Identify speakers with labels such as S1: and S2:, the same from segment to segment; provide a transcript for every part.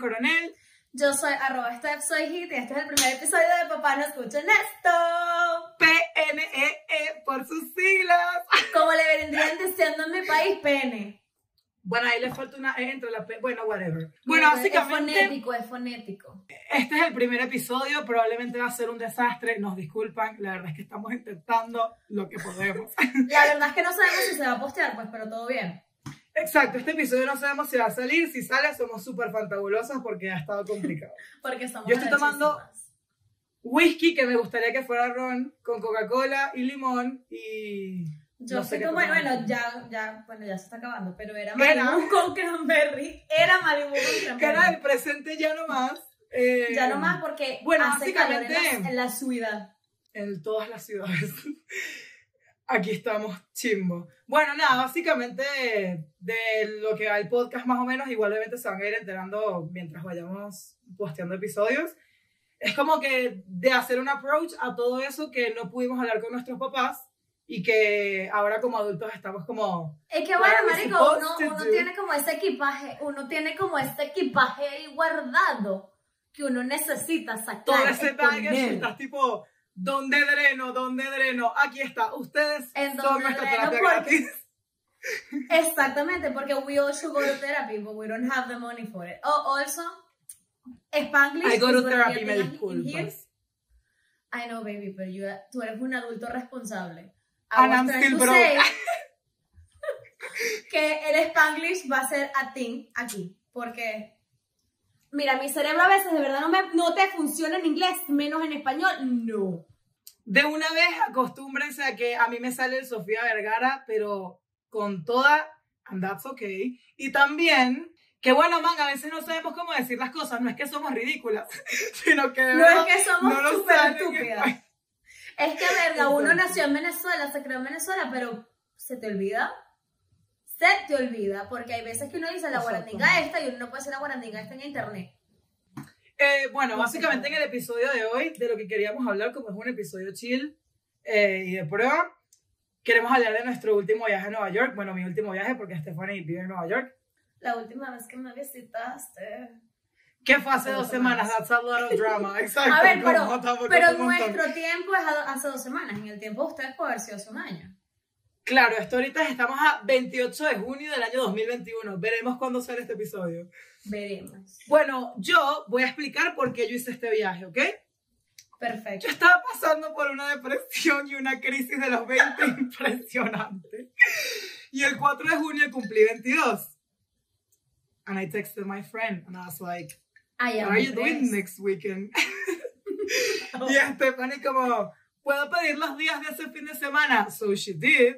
S1: Coronel.
S2: Yo soy arroba Steph, soy Hit y este es el primer episodio de Papá No Escuchen Esto.
S1: PNEE E por sus siglas.
S2: Como le vendrían diciendo en mi país, pene.
S1: Bueno, ahí le falta una E entre la P. Bueno, whatever. Bueno,
S2: Es
S1: básicamente,
S2: fonético, es fonético.
S1: este es el primer episodio. Probablemente va a ser un desastre. Nos disculpan. La verdad es que estamos intentando lo que podemos.
S2: La verdad es que no sabemos si se va a postear, pues, pero todo bien.
S1: Exacto, este episodio no sabemos si va a salir. Si sale, somos súper fantabulosas porque ha estado complicado.
S2: Porque somos
S1: Yo estoy tomando-. Whisky, que me gustaría que fuera ron, con Coca-Cola y limón. Y.
S2: Yo
S1: no sé
S2: como,
S1: tomar.
S2: bueno, ya, ya, bueno, ya se está acabando, pero era. Malibu con cranberry. Era Malibu con
S1: Que
S2: cranberry.
S1: era el presente ya nomás. eh,
S2: Ya nomás porque
S1: bueno,
S2: hace calor en
S1: básicamente-
S2: la, en la ciudad.
S1: en todas las ciudades. Aquí estamos chimbo. Bueno, nada, básicamente de lo que va el podcast más o menos, igualmente se van a ir enterando mientras vayamos posteando episodios. Es como que de hacer un approach a todo eso que no pudimos hablar con nuestros papás y que ahora como adultos estamos como...
S2: Es que bueno, marico, uno, tiene como ese equipaje, uno tiene como ese equipaje ahí guardado que uno necesita sacar.
S1: Todo ese baggage estás tipo, ¿dónde dreno? ¿Dónde dreno? Aquí está, ustedes
S2: ¿En
S1: son nuestra
S2: dreno?
S1: terapia
S2: Porque-
S1: gratis.
S2: Exactamente, porque we all should go to therapy, but we don't have the money for it. Oh, also, Spanglish
S1: I go to therapy, me
S2: thing
S1: disculpas.
S2: I know, baby, pero you, tú eres un adulto responsable. I
S1: And I'm still broke.
S2: que el Spanglish va a ser a ti aquí, porque mira, mi cerebro a veces de verdad no, me, no te funciona en inglés, menos en español, no.
S1: De una vez acostúmbrense a que a mí me sale el Sofía Vergara, pero con toda, and that's okay. Y también, que bueno, man, a veces no sabemos cómo decir las cosas, no es que somos ridículas, sino que de
S2: No
S1: verdad
S2: es que somos
S1: no
S2: súper estúpidas. Es que, verga, uno nació en Venezuela, se creó en Venezuela, pero se te olvida. Se te olvida, porque hay veces que uno dice la guarandinga esta y uno no puede decir la guarandinga esta en internet.
S1: Eh, bueno, básicamente en el episodio de hoy, de lo que queríamos hablar, como es un episodio chill eh, y de prueba, queremos hablar de nuestro último viaje a Nueva York. Bueno, mi último viaje, porque Stephanie vive en Nueva York.
S2: La última vez que me visitaste.
S1: Que fue hace dos
S2: dos
S1: semanas,
S2: semanas.
S1: that's a lot of drama. Exacto.
S2: A ver, pero, nuestro tiempo es hace dos semanas. En el tiempo de ustedes puede haber sido hace un año.
S1: Claro, esto ahorita estamos a 28 de junio del año 2021. Veremos cuándo sale este episodio.
S2: Veremos.
S1: Bueno, yo voy a explicar por qué yo hice este viaje, ¿ok?
S2: Perfecto.
S1: Yo estaba pasando por una depresión y una crisis de los 20 impresionante. Y el 4 de junio cumplí 22. And I texted my friend and I was like,
S2: I
S1: What
S2: am
S1: are you doing next weekend? y Stephanie como, ¿puedo pedir los días de ese fin de semana? So she did.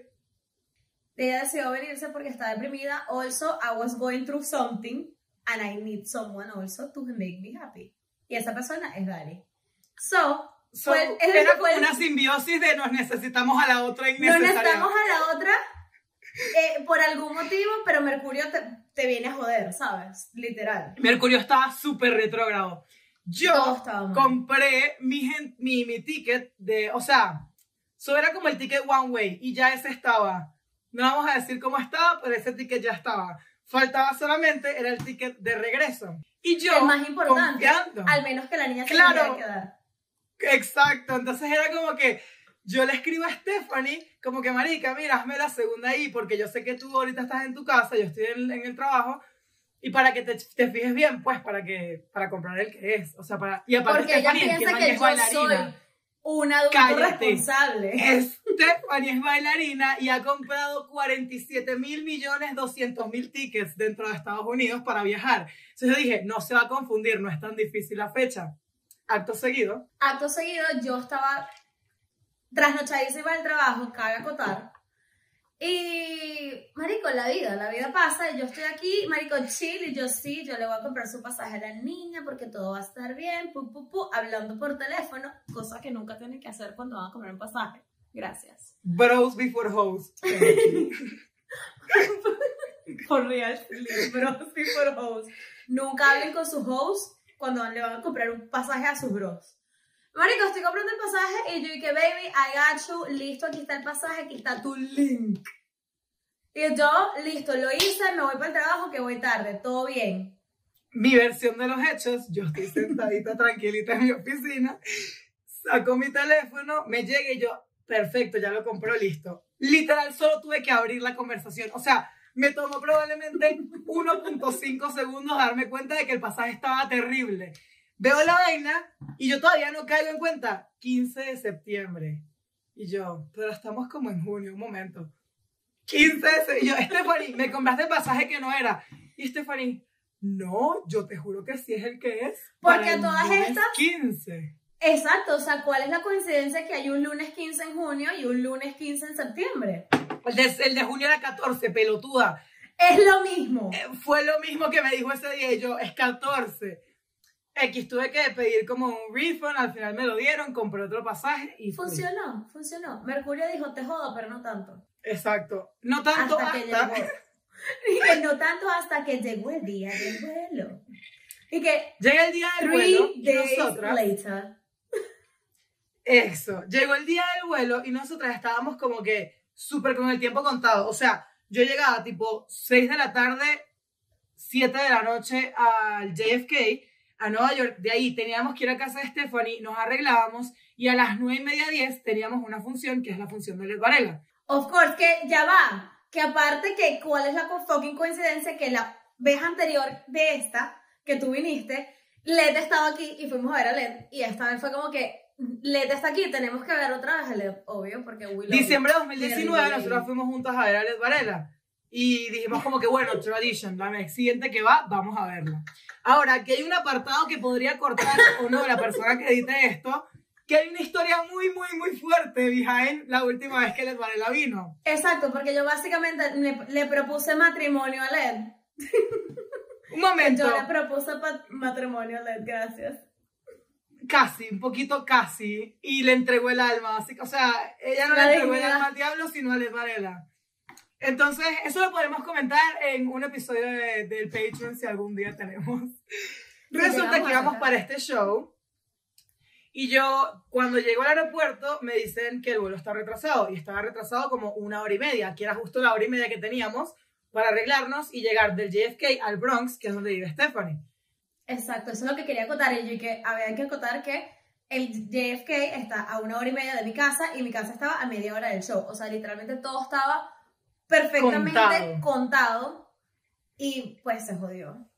S2: Ella decidió venirse porque está deprimida. Also, I was going through something and I need someone also to make me happy. Y esa persona es Dali. So,
S1: So,
S2: Fue-
S1: era
S2: fue
S1: como
S2: el-
S1: una simbiosis de nos necesitamos a la otra
S2: no
S1: innecesaria.
S2: necesitamos a la otra eh, por algún motivo, pero Mercurio te, te viene a joder, ¿sabes? Literal.
S1: Mercurio estaba súper retrógrado. Yo compré mi, mi, mi ticket de, o sea, eso era como el ticket one way y ya ese estaba. No vamos a decir cómo estaba, pero ese ticket ya estaba. Faltaba solamente, era el ticket de regreso. Y yo,
S2: el más importante,
S1: confiando.
S2: al menos que la niña se
S1: Claro.
S2: que quedar.
S1: Exacto, entonces era como que yo le escribo a Stephanie, como que marica, mira, hazme la segunda ahí, porque yo sé que tú ahorita estás en tu casa, yo estoy en, en el trabajo, y para que te, te fijes bien, pues, para que para comprar el que es, o sea, para... Y aparte
S2: Porque ella piensa que
S1: es
S2: yo
S1: bailarina.
S2: soy un adulto
S1: Cállate.
S2: responsable.
S1: Stephanie es bailarina y ha comprado 47 mil millones 200 mil tickets dentro de Estados Unidos para viajar. Entonces yo dije, no se va a confundir, no es tan difícil la fecha. Acto seguido,
S2: Acto seguido, yo estaba trasnochadísima del trabajo, cabe acotar. Y, marico, la vida, la vida pasa, y yo estoy aquí, marico, chill, y yo sí, yo le voy a comprar su pasaje a la niña porque todo va a estar bien, pu, pu, pu, hablando por teléfono, cosa que nunca tienen que hacer cuando van a comprar un pasaje. Gracias.
S1: bros before hoes.
S2: Por real, bros before hoes. Nunca hablen con sus hoes cuando le van a comprar un pasaje a sus bros. Marico, estoy comprando el pasaje y yo dije, baby, I got you, listo, aquí está el pasaje, aquí está tu link. Y yo, listo, lo hice, me voy para el trabajo que voy tarde, todo bien.
S1: mi versión de los hechos, yo estoy sentadita tranquilita en mi oficina, saco mi teléfono, me llega y yo, perfecto, ya lo compró, listo. Literal, solo tuve que abrir la conversación. O sea, me tomó probablemente 1.5 segundos darme cuenta de que el pasaje estaba terrible. Veo la vaina y yo todavía no caigo en cuenta. 15 de septiembre. Y yo, pero estamos como en junio, un momento. 15 de septiembre. Y yo, Stephanie, me compraste el pasaje que no era. Y Stephanie, no, yo te juro que sí es el que es.
S2: Porque todas estas-
S1: 15.
S2: Exacto, o sea, ¿cuál es la coincidencia que hay un lunes 15 en junio y un lunes 15 en septiembre?
S1: El de, el de junio era 14, pelotuda.
S2: Es lo mismo.
S1: Eh, Fue lo mismo que me dijo ese día y yo, es 14. X, tuve que pedir como un refund, al final me lo dieron, compré otro pasaje y fui.
S2: Funcionó, funcionó. Mercurio dijo, te jodo, pero no tanto.
S1: Exacto. No tanto
S2: hasta que llegó. Y no tanto hasta que llegó el día del vuelo. Y que
S1: Llega el día del vuelo
S2: three
S1: y
S2: days
S1: nosotras...
S2: later.
S1: Eso, llegó el día del vuelo y nosotras estábamos como que súper con el tiempo contado. O sea, yo llegaba tipo 6 de la tarde, 7 de la noche al JFK, a Nueva York. De ahí teníamos que ir a casa de Stephanie, nos arreglábamos y a las 9 y media 10 teníamos una función que es la función de Led Varela.
S2: Of course, que ya va. Que aparte que cuál es la fucking coincidencia que la vez anterior de esta, que tú viniste, Led estaba aquí y fuimos a ver a Led. Y esta vez fue como que Led está aquí, tenemos que ver otra vez a Led, obvio, porque love
S1: Diciembre de
S2: you.
S1: 2019
S2: Really,
S1: nosotros fuimos juntas a ver a Led Varela. Y dijimos como que, bueno, tradition, la siguiente que va, vamos a verla. Ahora, aquí hay un apartado que podría cortar o no la persona que edite esto, que hay una historia muy, muy, muy fuerte behind la última vez que Led Varela vino.
S2: Exacto, porque yo básicamente le, le propuse matrimonio a Led.
S1: Un momento,
S2: Yo le propuse matrimonio a Led, gracias.
S1: Casi, un poquito casi, y le entregó el alma. Así que, o sea, ella no
S2: La
S1: le entregó el alma al diablo, sino a Led Varela. Entonces, eso lo podemos comentar en un episodio de- del Patreon si algún día tenemos. Resulta que íbamos para este show y yo, cuando llego al aeropuerto, me dicen que el vuelo está retrasado y estaba retrasado como una hora y media, que era justo la hora y media que teníamos para arreglarnos y llegar del JFK al Bronx, que es donde vive Stephanie.
S2: Exacto, eso es lo que quería acotar. Y yo que había que acotar que el JFK está a una hora y media de mi casa y mi casa estaba a media hora del show. O sea, literalmente todo estaba perfectamente
S1: Contado.
S2: contado, y pues se jodió.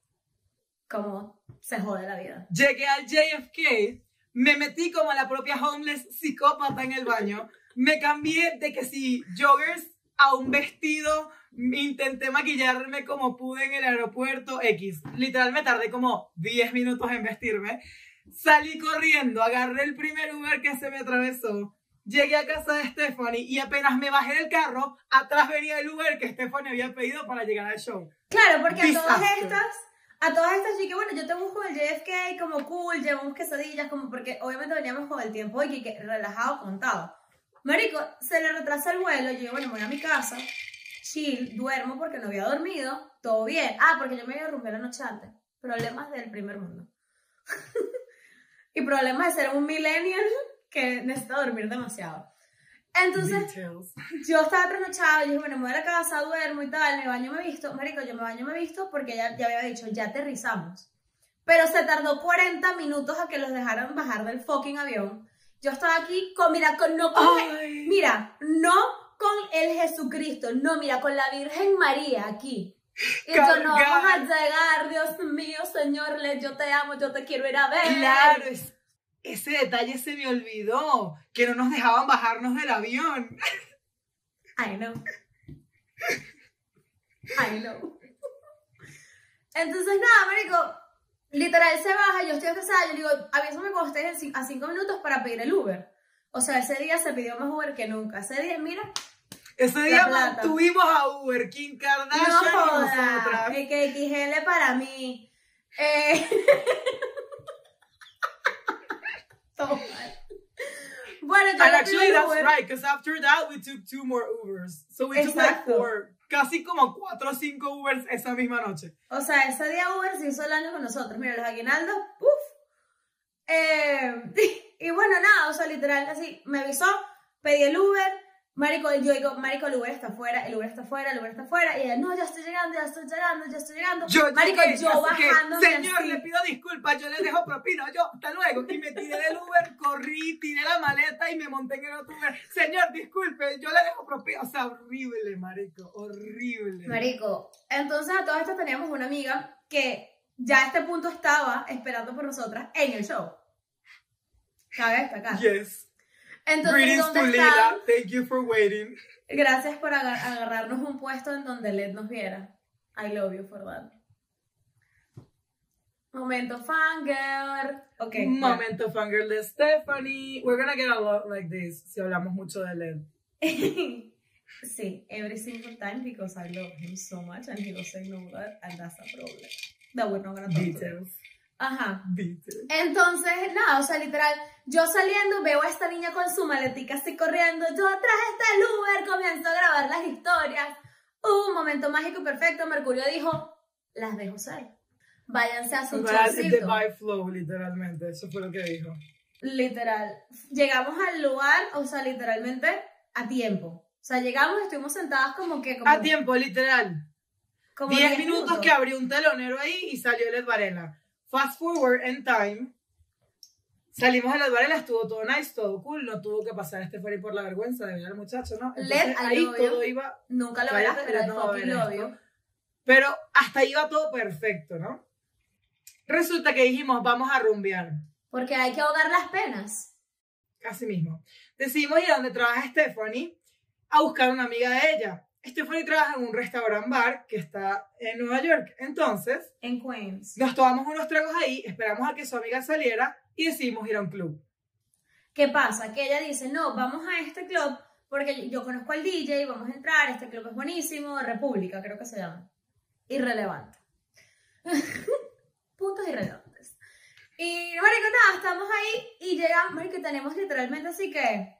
S2: Como se jode la vida.
S1: Llegué al JFK, me metí como la propia homeless psicópata en el baño, me cambié de que si joggers a un vestido, intenté maquillarme como pude en el aeropuerto X. Literal me tardé como 10 minutos en vestirme. Salí corriendo, agarré el primer Uber que se me atravesó. Llegué a casa de Stephanie y apenas me bajé del carro, atrás venía el Uber que Stephanie había pedido para llegar al show.
S2: Claro, porque a todas estas, a todas estas, que bueno, yo te busco el JFK como cool, llevamos quesadillas, como porque obviamente veníamos con el tiempo y que, que relajado, contado. Marico, se le retrasa el vuelo, yo digo, bueno, me voy a mi casa, chill, duermo porque no había dormido, todo bien. Ah, porque yo me había rompido la noche antes. Problemas del primer mundo. y problemas de ser un millennial que necesita dormir demasiado. Entonces, yo estaba trasnochada, yo dije, bueno, me voy a la casa, duermo y tal, me baño, me visto. Marico, yo me baño, me visto porque ya, ya había dicho, ya aterrizamos. Pero se tardó 40 minutos a que los dejaran bajar del fucking avión. Yo estaba aquí con, mira, con, no con, mira, no con el Jesucristo, no, mira, con la Virgen María aquí. Y yo, no vamos a llegar, Dios mío, Señor, yo te amo, yo te quiero ir a ver.
S1: Claro, es- ese detalle se me olvidó, que no nos dejaban bajarnos del avión.
S2: I know. I know. Entonces, nada, marico, literal se baja, yo estoy atrasada, yo digo, avísame cuando estés a cinco minutos para pedir el Uber. O sea, ese día se pidió más Uber que nunca. Ese día, mira,
S1: Ese día mantuvimos a Uber, Kim Kardashian
S2: no
S1: y nosotras.
S2: el que XL para mí. Eh... Todo mal. Bueno,
S1: And actually, that's
S2: Uber.
S1: right, because after that we took two more Ubers. So we took like
S2: Exacto.
S1: four, casi como cuatro o cinco Ubers esa misma noche.
S2: O sea, ese día Uber se hizo el año con nosotros. Mira, los aguinaldos, ¡puf! Eh, y bueno, nada, o sea, literal, así, me avisó, pedí el Uber, Marico, yo digo, Marico, el Uber está afuera, el Uber está afuera, el Uber está afuera. Y ella, no, ya estoy llegando, ya estoy llegando, ya estoy llegando.
S1: Yo
S2: Marico,
S1: llegué,
S2: yo bajando.
S1: Señor, le pido disculpas, yo le dejo propina, yo, hasta luego. Y me tiré del Uber, corrí, tiré la maleta y me monté en el otro Uber. Señor, disculpe, yo le dejo propina. O sea, horrible, marico, horrible.
S2: Marico, entonces a todo esto teníamos una amiga que ya a este punto estaba esperando por nosotras en el show. Cabe destacar.
S1: Yes.
S2: Entonces,
S1: Greetings
S2: ¿dónde
S1: to? Lila, thank you for waiting.
S2: Gracias por aga- agarrarnos un puesto en donde Led nos viera. I love you for that. Momento fangirl. Ok.
S1: Momento fangirl de Stephanie. We're gonna get a lot like this si hablamos mucho de LED.
S2: sí, every single time because I love him so much and he doesn't know that and that's a problem. That we're not gonna talk.
S1: Details.
S2: Ajá. Entonces, nada, o sea, literal, yo saliendo veo a esta niña con su maletica así corriendo, yo atrás está el Uber, comienzo a grabar las historias. Un momento mágico y perfecto, Mercurio dijo, las dejo ser. Váyanse a su
S1: by flow, literalmente. Eso fue lo que dijo.
S2: Literal. Llegamos al lugar, o sea, literalmente a tiempo. O sea, llegamos, estuvimos sentadas como que... Como,
S1: A tiempo, literal.
S2: como
S1: 10 minutos que abrió un telonero ahí y salió Led Varela. Fast forward in time. Salimos de Led Varela, estuvo todo nice, todo cool. No tuvo que pasar este Stephanie por la vergüenza de ver al muchacho, ¿no? Entonces, ahí todo iba.
S2: Nunca lo verás, pero
S1: no
S2: you.
S1: Pero hasta ahí iba todo perfecto, ¿no? Resulta que dijimos, vamos a rumbear.
S2: Porque hay que ahogar las penas.
S1: Así mismo. Decidimos ir a donde trabaja Stephanie a buscar una amiga de ella. Stephanie trabaja en un restaurant bar que está en Nueva York. Entonces,
S2: En Queens.
S1: nos tomamos unos tragos ahí, esperamos a que su amiga saliera y decidimos ir a un club.
S2: ¿Qué pasa? Que ella dice, no, vamos a este club porque yo conozco al DJ, vamos a entrar, este club es buenísimo, República creo que se llama. Irrelevante. Puntos irrelevantes. Y, marico, nada, estamos ahí y llegamos, marico, tenemos literalmente así que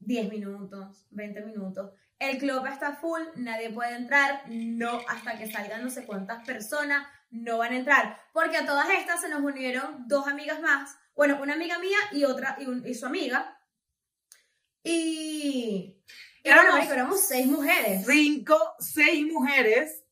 S2: 10 minutos, 20 minutos. El club está full, nadie puede entrar, no, hasta que salgan no sé cuántas personas, no van a entrar. Porque a todas estas se nos unieron dos amigas más, bueno, una amiga mía y otra, y, un- y su amiga. Y...
S1: Éramos
S2: marico, éramos seis mujeres.
S1: Cinco, seis mujeres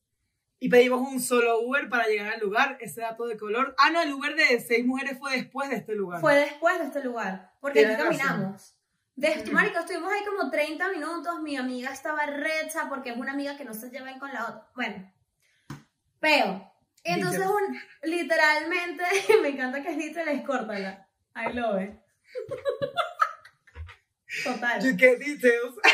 S1: y pedimos un solo Uber para llegar al lugar. Ese dato de color. Ah, no, el Uber de seis mujeres fue después de este lugar.
S2: Fue después de este lugar, porque aquí caminamos. De,
S1: Mm.
S2: Marico, estuvimos ahí como 30 minutos, mi amiga estaba recha porque es una amiga que no se lleva bien con la otra. Bueno, pero, entonces un, literalmente, me encanta que es literal, córtala. I love it. Total.
S1: You get details.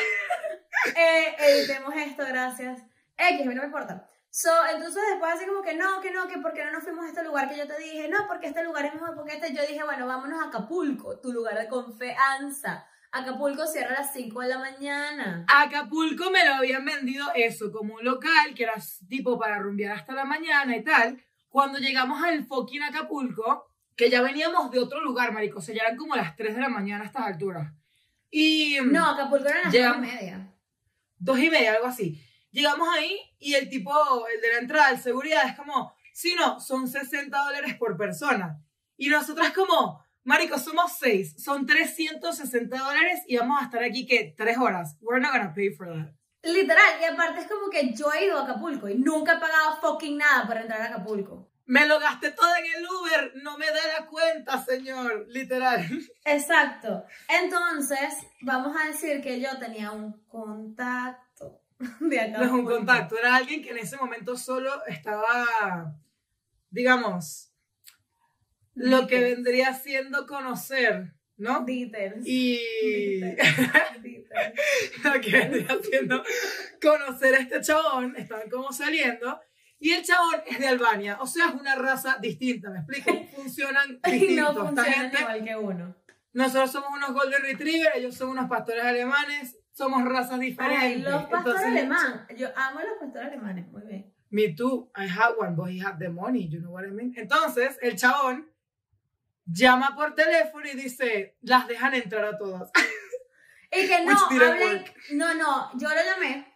S2: Eh, editemos esto, gracias. X, a mí no me importa. So, entonces después así como que no, que no, que por qué no nos fuimos a este lugar que yo te dije, no, porque este lugar es mejor, porque este, yo dije, bueno, vámonos a Acapulco, tu lugar de confianza. Acapulco cierra a las 5 de la mañana.
S1: Acapulco me lo habían vendido eso, como un local que era tipo para rumbear hasta la mañana y tal. Cuando llegamos al fucking Acapulco, que ya veníamos de otro lugar, marico, o sea, ya eran como las 3 de la mañana a estas alturas. Y
S2: No, Acapulco era a las
S1: Llegamos-
S2: 9 y media.
S1: dos y media, algo así. Llegamos ahí y el tipo, el de la entrada, el seguridad, es como, sí, no, son 60 dólares por persona. Y nosotras como, marico, somos seis, son 360 dólares y vamos a estar aquí, que Tres horas. We're not gonna pay for that.
S2: Literal, y aparte es como que yo he ido a Acapulco y nunca he pagado fucking nada para entrar a Acapulco.
S1: Me lo gasté todo en el Uber, no me da la cuenta, señor, literal.
S2: Exacto. Entonces, vamos a decir que yo tenía un contacto de Acapulco.
S1: No es un contacto, era alguien que en ese momento solo estaba, digamos, lo que vendría siendo conocer, ¿no?
S2: Details.
S1: Y
S2: Details.
S1: Lo que vendría siendo conocer a este chabón, estaban como saliendo, y el chabón es de Albania, o sea, es una raza distinta, ¿me explico? Funcionan distintos.
S2: no funcionan
S1: gente,
S2: igual que uno.
S1: nosotros somos unos Golden Retriever, ellos son unos pastores alemanes, somos razas diferentes.
S2: Ay, los pastores alemanes. Yo amo a los pastores alemanes. Muy bien.
S1: Me too, I had one, but he had the money, you know what I mean? Entonces, el chabón llama por teléfono y dice, las dejan entrar a todas.
S2: Y que no, hablen. No, no. Yo lo llamé.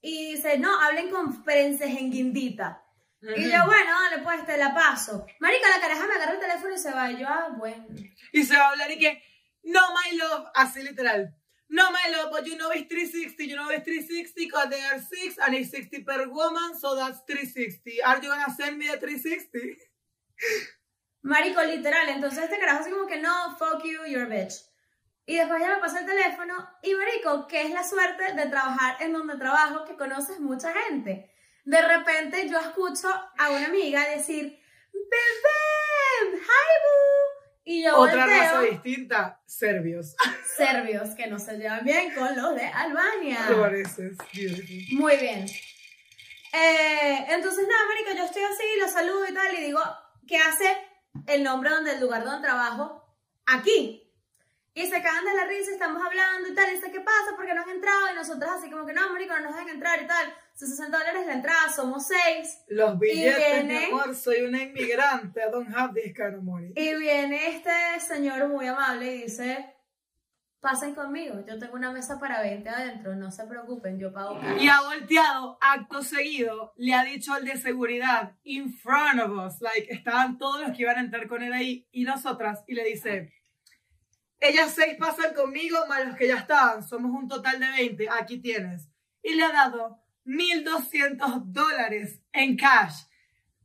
S2: Y dice, no, hablen con Prenses en Guindita. Y yo, bueno, dale, pues te la paso. Marica, la caraja me agarra el teléfono y se va. Y yo, ah, bueno.
S1: Y se va a hablar y que, no, my love, así literal. No, my love, but you know it's 360. You know it's 360 because they are six and it's 60 per woman, so that's 360. Are you gonna send me a 360?
S2: Marico, literal. Entonces este carajo así como que no, fuck you, you're a bitch. Y después ya me pasa el teléfono y marico, que es la suerte de trabajar en donde trabajo, que conoces mucha gente. De repente yo escucho a una amiga decir, bebé, hi boo. Y yo
S1: Otra
S2: volteo,
S1: raza distinta, serbios.
S2: serbios que no se llevan bien con los de Albania.
S1: Te pareces, beautiful.
S2: Muy bien. Eh, entonces, nada, marico, yo estoy así, lo saludo y tal, y digo, ¿qué hace el nombre donde el lugar donde trabajo? Aquí. Y se cagan de la risa, estamos hablando y tal, y dice, ¿qué pasa? ¿Por qué no han entrado? Y nosotros así como que, no, marico, no nos dejan entrar y tal. Son 60 dólares la entrada, somos seis.
S1: Los billetes, mi
S2: viene-
S1: amor, soy una inmigrante. I don't have this kind of money.
S2: Y viene este señor muy amable y dice, pasen conmigo, yo tengo una mesa para 20 adentro, no se preocupen, yo pago cash".
S1: Y ha volteado, acto seguido, le ha dicho al de seguridad, in front of us, like, estaban todos los que iban a entrar con él ahí, y nosotras, y le dice, ellas seis pasan conmigo, más los que ya estaban, somos un total de 20, aquí tienes. Y le ha dado 1.200 dólares en cash.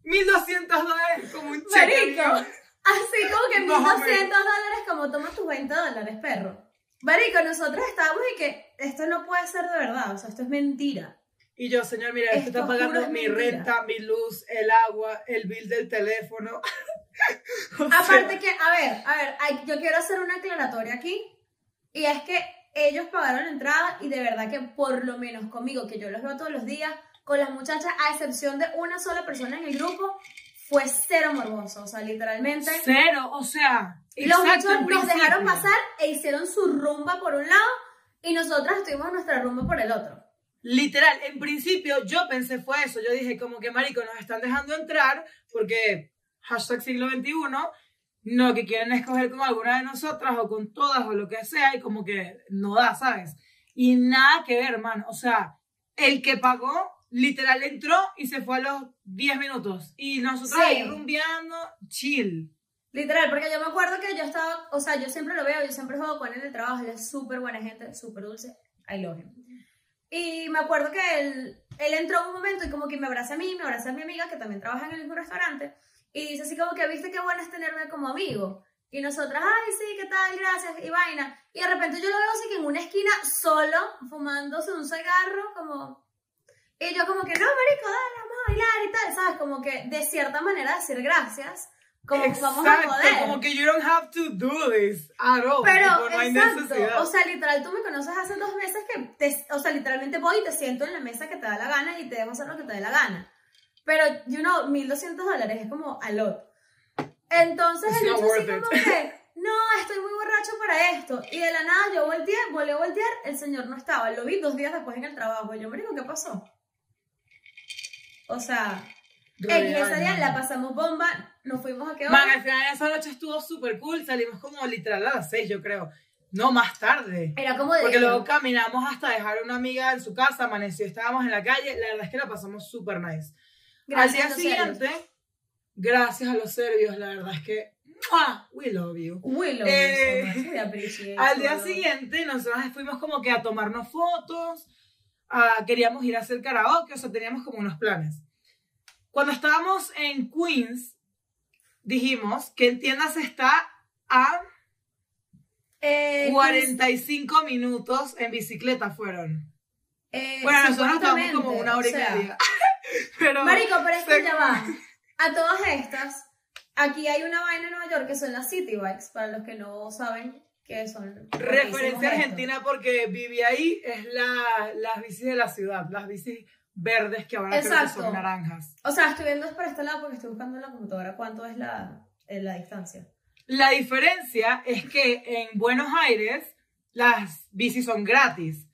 S1: 1.200 dólares como un cheque.
S2: Así como que 1200
S1: Más o menos.
S2: dólares como toma tus 20 dólares, perro. Marico, nosotros estábamos y que esto no puede ser de verdad, o sea, esto es mentira.
S1: Y yo, señor, mira,
S2: Esto
S1: está pagando
S2: es
S1: mi
S2: mentira.
S1: renta, mi luz, el agua, el bill del teléfono. O sea,
S2: Aparte que, a ver, a ver, hay- yo quiero hacer una aclaratoria aquí, y es que ellos pagaron la entrada y de verdad que por lo menos conmigo, que yo los veo todos los días, con las muchachas, a excepción de una sola persona en el grupo, fue cero morboso, o sea, literalmente.
S1: Cero, o sea.
S2: Los muchachos nos dejaron pasar e hicieron su rumba por un lado y nosotras estuvimos nuestra rumba por el otro.
S1: Literal, en principio yo pensé fue eso. Yo dije, como que marico, nos están dejando entrar porque hashtag siglo XXI, no que quieren escoger con alguna de nosotras o con todas o lo que sea y como que no da, ¿sabes? Y nada que ver, hermano. O sea, el que pagó, literal entró y se fue a los 10 minutos. Y nosotros
S2: Sí.
S1: ahí rumbeando, chill.
S2: Literal, porque yo me acuerdo que yo estaba, o sea, yo siempre lo veo, yo siempre juego con él en el trabajo, él es súper buena gente, súper dulce, I love him. Y me acuerdo que él, él entró en un momento y como que me abraza a mí, me abraza a mi amiga que también trabaja en el mismo restaurante y dice así como que, viste qué bueno es tenerme como amigo. Y nosotras, ay, sí, ¿qué tal? Gracias, y vaina. Y de repente yo lo veo así que en una esquina, solo, fumándose un cigarro, como... Y yo como que, no, marico, dale, vamos a bailar y tal, ¿sabes? Como que de cierta manera decir gracias, como vamos a
S1: Exacto,
S2: poder.
S1: como que you don't have to do this at all.
S2: Pero,
S1: tipo, no hay
S2: exacto,
S1: necesidad.
S2: o sea, literal, tú me conoces hace dos meses que, te, o sea, literalmente voy y te siento en la mesa que te da la gana y te dejo hacer lo que te dé la gana. Pero, you know, 1200 dólares es como a lot. Entonces,
S1: It's
S2: el hecho así como que, no, estoy muy borracho para esto. Y de la nada yo volteé, volví a voltear, el señor no estaba. Lo vi dos días después en el trabajo. Y yo me digo, ¿qué pasó? O sea, X, ese día la pasamos bomba, nos fuimos a hora.
S1: Man, al final de esa noche estuvo súper cool. Salimos como literal a las 6, yo creo. No, más tarde.
S2: Era como de...
S1: Porque luego caminamos hasta dejar a una amiga en su casa, amaneció, estábamos en la calle. La verdad es que la pasamos súper nice.
S2: Gracias
S1: Al día
S2: serbios.
S1: siguiente, gracias a los serbios, la verdad es que. ¡mua! We love you.
S2: We love
S1: Eh,
S2: you so
S1: Al día siguiente, nosotros fuimos como que a tomarnos fotos, a- queríamos ir a hacer karaoke, o sea, teníamos como unos planes. Cuando estábamos en Queens, dijimos que en tiendas está a
S2: Eh,
S1: 45 minutos en bicicleta fueron.
S2: eh,
S1: Bueno, nosotros estábamos como una hora y
S2: o sea,
S1: media. Pero,
S2: Marico, pero es que ya va. A todas estas, aquí hay una vaina en Nueva York que son las City Bikes, para los que no saben qué son.
S1: Referencia
S2: esto.
S1: argentina porque viví ahí, es la, las bicis de la ciudad, las bicis verdes que ahora creo que son naranjas.
S2: O sea, estoy viendo por este lado porque estoy buscando en la computadora cuánto es la, eh, la distancia.
S1: La diferencia es que en Buenos Aires las bicis son gratis.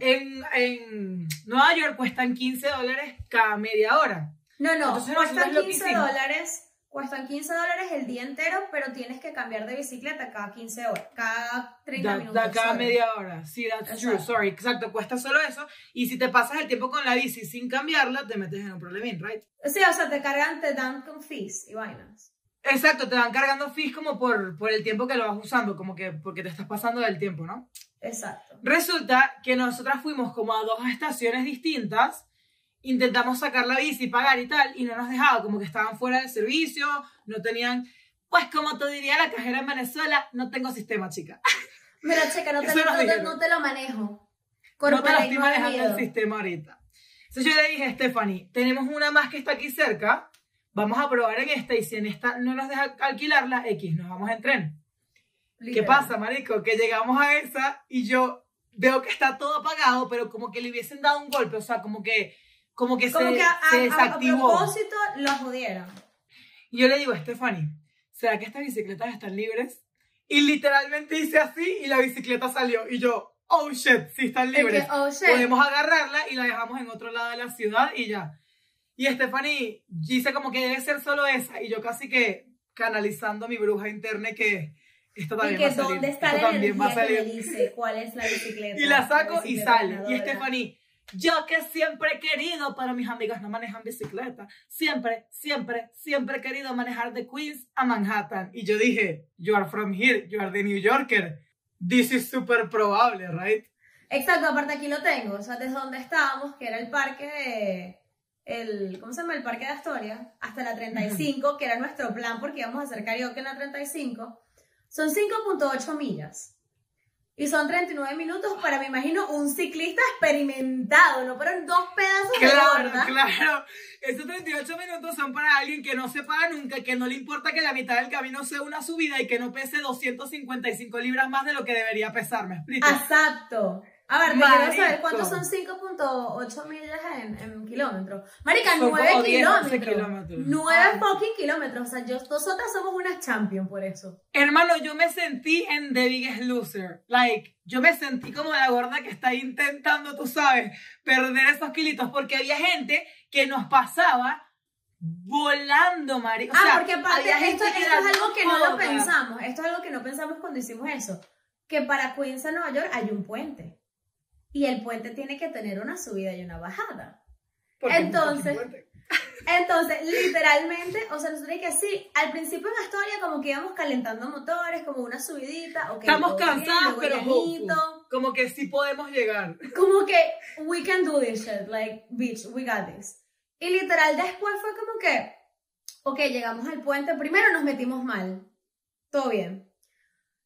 S1: En, en Nueva York cuestan 15 dólares cada media hora.
S2: No, no,
S1: Entonces,
S2: cuestan
S1: lo que
S2: 15
S1: hicimos-
S2: dólares. Cuestan 15 dólares el día entero, pero tienes que cambiar de bicicleta cada 15 horas, cada 30
S1: Da,
S2: minutos.
S1: da cada
S2: sorry.
S1: media hora. Sí, that's true.
S2: Exacto.
S1: Sorry, exacto. Cuesta solo eso. Y si te pasas el tiempo con la bici sin cambiarla, te metes en un problemín, right?
S2: Sí, o sea, te cargan, te dan con fees y vainas.
S1: Exacto, te van cargando fees como por, por el tiempo que lo vas usando, como que porque te estás pasando del tiempo, ¿no?
S2: Exacto.
S1: Resulta que nosotras fuimos como a dos estaciones distintas, intentamos sacar la bici, pagar y tal, y no nos dejaba, como que estaban fuera del servicio, no tenían, pues como te diría la cajera en Venezuela, no tengo sistema, chica.
S2: Mira, checa, no te, no te- no te lo manejo.
S1: no te lo estoy
S2: no
S1: manejando el sistema ahorita. Entonces yo le dije, Stephanie, tenemos una más que está aquí cerca, vamos a probar en esta, y si en esta no nos deja alquilarla, X, nos vamos en tren. ¿Qué
S2: Literal.
S1: pasa, marico? Que llegamos a esa y yo veo que está todo apagado, pero como que le hubiesen dado un golpe, o sea, como que, como que
S2: Como
S1: se,
S2: que a, a-
S1: se
S2: a- a
S1: desactivó.
S2: propósito lo jodieron.
S1: Y yo le digo, Stephanie, ¿será que estas bicicletas están libres? Y literalmente hice así y la bicicleta salió. Y yo, oh shit, sí están
S2: Es
S1: libres.
S2: que, oh, shit.
S1: Podemos agarrarla y la dejamos en otro lado de la ciudad y ya. Y Stephanie dice como que debe ser solo esa. Y yo casi que canalizando mi bruja interna y que esto
S2: Y
S1: también
S2: que
S1: va a salir.
S2: dónde está
S1: esto
S2: la
S1: también va a
S2: que
S1: salir.
S2: me dice cuál es la bicicleta.
S1: Y la saco y
S2: bicicleta
S1: sale. Y. Stephanie, yo que siempre he querido, pero mis amigas no manejan bicicleta. Siempre, siempre, siempre he querido manejar de Queens a Manhattan. Y yo dije, you are from here, you are the New Yorker. This is super probable, right?
S2: Exacto, aparte aquí lo tengo. O sea, desde donde estábamos, que era el parque de. El, ¿Cómo se llama? El parque de Astoria, hasta la 35, que era nuestro plan porque íbamos a hacer karaoke en la 35. Son 5.8 millas. Y son 39 minutos para, me imagino, un ciclista experimentado, ¿no? Pero en dos pedazos de
S1: Claro,
S2: gorda.
S1: claro. Esos 38 minutos son para alguien que no se para nunca, que no le importa que la mitad del camino sea una subida y que no pese 255 libras más de lo que debería pesar, ¿me explico?
S2: Exacto. A ver, te quiero saber
S1: Marico.
S2: cuántos son 5.8 millas en, en kilómetros. Marica,
S1: Son
S2: 9
S1: como 10, 11
S2: kilómetros.
S1: kilómetros.
S2: 9
S1: Ah.
S2: fucking kilómetros. O sea, yo, nosotras somos unas champion por eso.
S1: Hermano, yo me sentí en The Biggest Loser. Like, yo me sentí como la gorda que está intentando, tú sabes, perder esos kilitos. Porque había gente que nos pasaba volando, Mari. O
S2: ah,
S1: sea,
S2: porque aparte,
S1: había
S2: esto,
S1: gente que
S2: esto
S1: era
S2: es algo que no lo
S1: loca.
S2: pensamos. Esto es algo que no pensamos cuando hicimos eso. Que para Queens a Nueva York hay un puente. Y el puente tiene que tener una subida y una bajada.
S1: Porque
S2: Entonces. Entonces, literalmente, o sea, nosotros que sí, al principio en Astoria como que íbamos calentando motores, como una subidita, ok,
S1: Estamos
S2: bien,
S1: cansados,
S2: luego
S1: pero hopeful. Como que sí podemos llegar.
S2: como que we can do this shit, like, bitch, we got this. Y literal después fue como que, ok, llegamos al puente, primero nos metimos mal, todo bien.